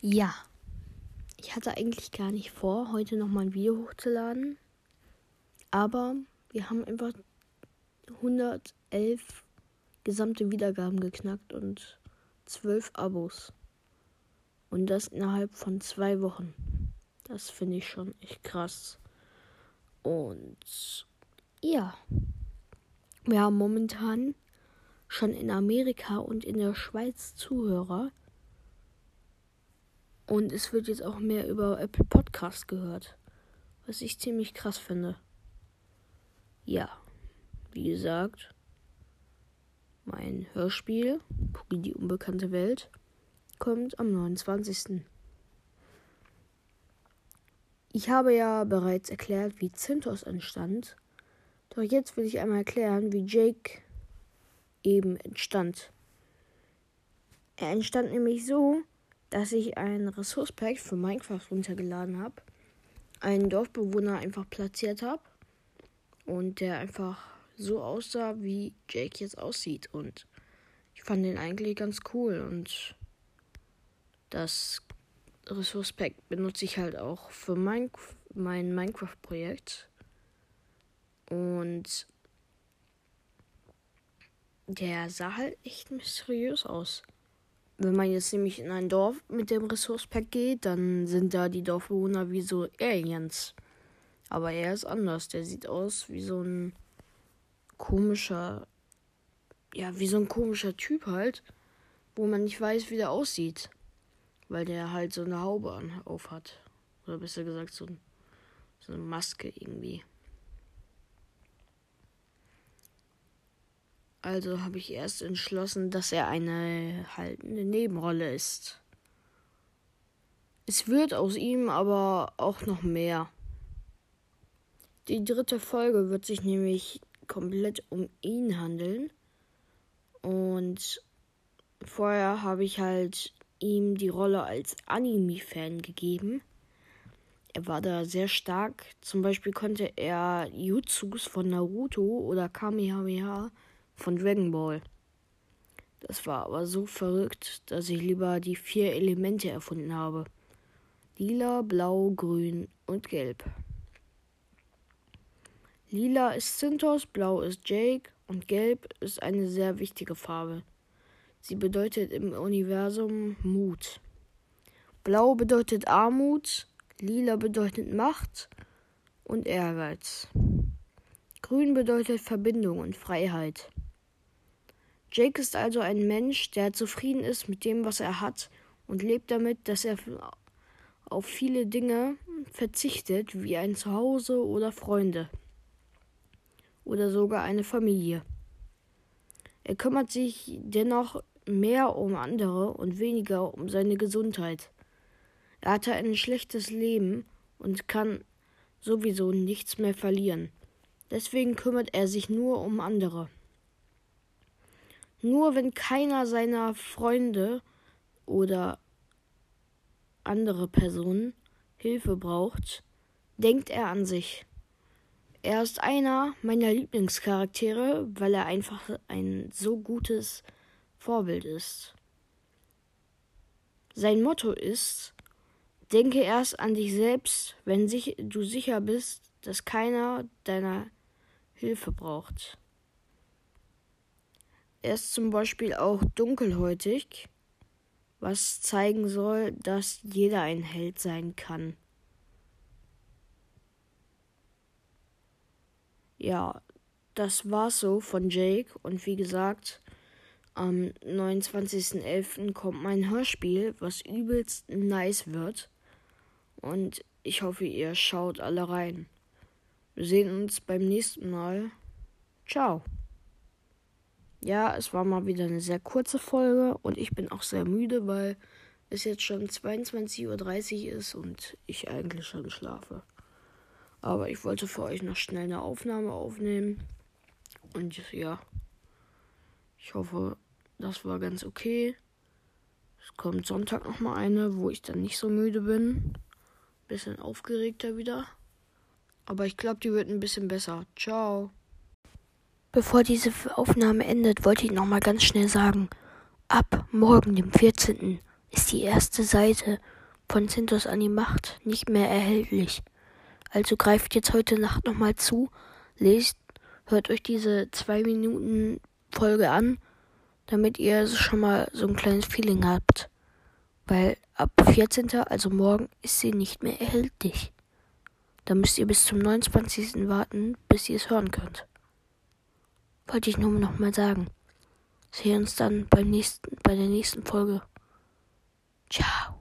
Ja, ich hatte eigentlich gar nicht vor, heute nochmal ein Video hochzuladen. Aber wir haben einfach 111 gesamte Wiedergaben geknackt und 12 Abos. Und das innerhalb von zwei Wochen. Das finde ich schon echt krass. Und ja, wir haben momentan schon in Amerika und in der Schweiz Zuhörer. Und es wird jetzt auch mehr über Apple Podcast gehört. Was ich ziemlich krass finde. Ja, wie gesagt, mein Hörspiel, Pugi die unbekannte Welt, kommt am 29. Ich habe ja bereits erklärt, wie Zintos entstand. Doch jetzt will ich einmal erklären, wie Jake eben entstand. Er entstand nämlich so, dass ich ein Ressource-Pack für Minecraft runtergeladen habe, einen Dorfbewohner einfach platziert habe und der einfach so aussah, wie Jake jetzt aussieht. Und ich fand den eigentlich ganz cool und das Ressource Pack benutze ich halt auch für mein, mein Minecraft-Projekt. Und der sah halt echt mysteriös aus. Wenn man jetzt nämlich in ein Dorf mit dem Ressource-Pack geht, dann sind da die Dorfbewohner wie so Aliens. Aber er ist anders. Der sieht aus wie so ein komischer, ja, wie so ein komischer Typ halt, wo man nicht weiß, wie der aussieht. Weil der halt so eine Haube an, auf hat. Oder besser gesagt, so, so eine Maske irgendwie. Also habe ich erst entschlossen, dass er eine haltende Nebenrolle ist. Es wird aus ihm aber auch noch mehr. Die dritte Folge wird sich nämlich komplett um ihn handeln. Und vorher habe ich halt ihm die Rolle als Anime-Fan gegeben. Er war da sehr stark. Zum Beispiel konnte er Jutsus von Naruto oder Kamehameha von Dragon Ball. Das war aber so verrückt, dass ich lieber die vier Elemente erfunden habe. Lila, Blau, Grün und Gelb. Lila ist Zintos, Blau ist Jake und Gelb ist eine sehr wichtige Farbe. Sie bedeutet im Universum Mut. Blau bedeutet Armut, Lila bedeutet Macht und Ehrgeiz. Grün bedeutet Verbindung und Freiheit. Jake ist also ein Mensch, der zufrieden ist mit dem, was er hat und lebt damit, dass er auf viele Dinge verzichtet, wie ein Zuhause oder Freunde oder sogar eine Familie. Er kümmert sich dennoch mehr um andere und weniger um seine Gesundheit. Er hatte ein schlechtes Leben und kann sowieso nichts mehr verlieren. Deswegen kümmert er sich nur um andere. Nur wenn keiner seiner Freunde oder andere Personen Hilfe braucht, denkt er an sich. Er ist einer meiner Lieblingscharaktere, weil er einfach ein so gutes Vorbild ist. Sein Motto ist, denke erst an dich selbst, wenn sich, du sicher bist, dass keiner deiner Hilfe braucht. Er ist zum Beispiel auch dunkelhäutig, was zeigen soll, dass jeder ein Held sein kann. Ja, das war's so von Jake und wie gesagt, am 29.11. kommt mein Hörspiel, was übelst nice wird. Und ich hoffe, ihr schaut alle rein. Wir sehen uns beim nächsten Mal. Ciao. Ja, es war mal wieder eine sehr kurze Folge und ich bin auch sehr müde, weil es jetzt schon 22.30 Uhr ist und ich eigentlich schon schlafe. Aber ich wollte für euch noch schnell eine Aufnahme aufnehmen. Und ja, ich hoffe, das war ganz okay. Es kommt Sonntag noch mal eine, wo ich dann nicht so müde bin. Bisschen aufgeregter wieder. Aber ich glaube, die wird ein bisschen besser. Ciao. Bevor diese Aufnahme endet, wollte ich noch mal ganz schnell sagen, ab morgen, dem 14., ist die erste Seite von Cintos Animacht nicht mehr erhältlich. Also greift jetzt heute Nacht nochmal zu, lest, hört euch diese zwei Minuten Folge an, damit ihr schon mal so ein kleines Feeling habt. Weil ab 14., also morgen, ist sie nicht mehr erhältlich. Da müsst ihr bis zum 29. warten, bis ihr es hören könnt. Wollte ich nur noch mal sagen. Sehen uns dann beim nächsten, bei der nächsten Folge. Ciao.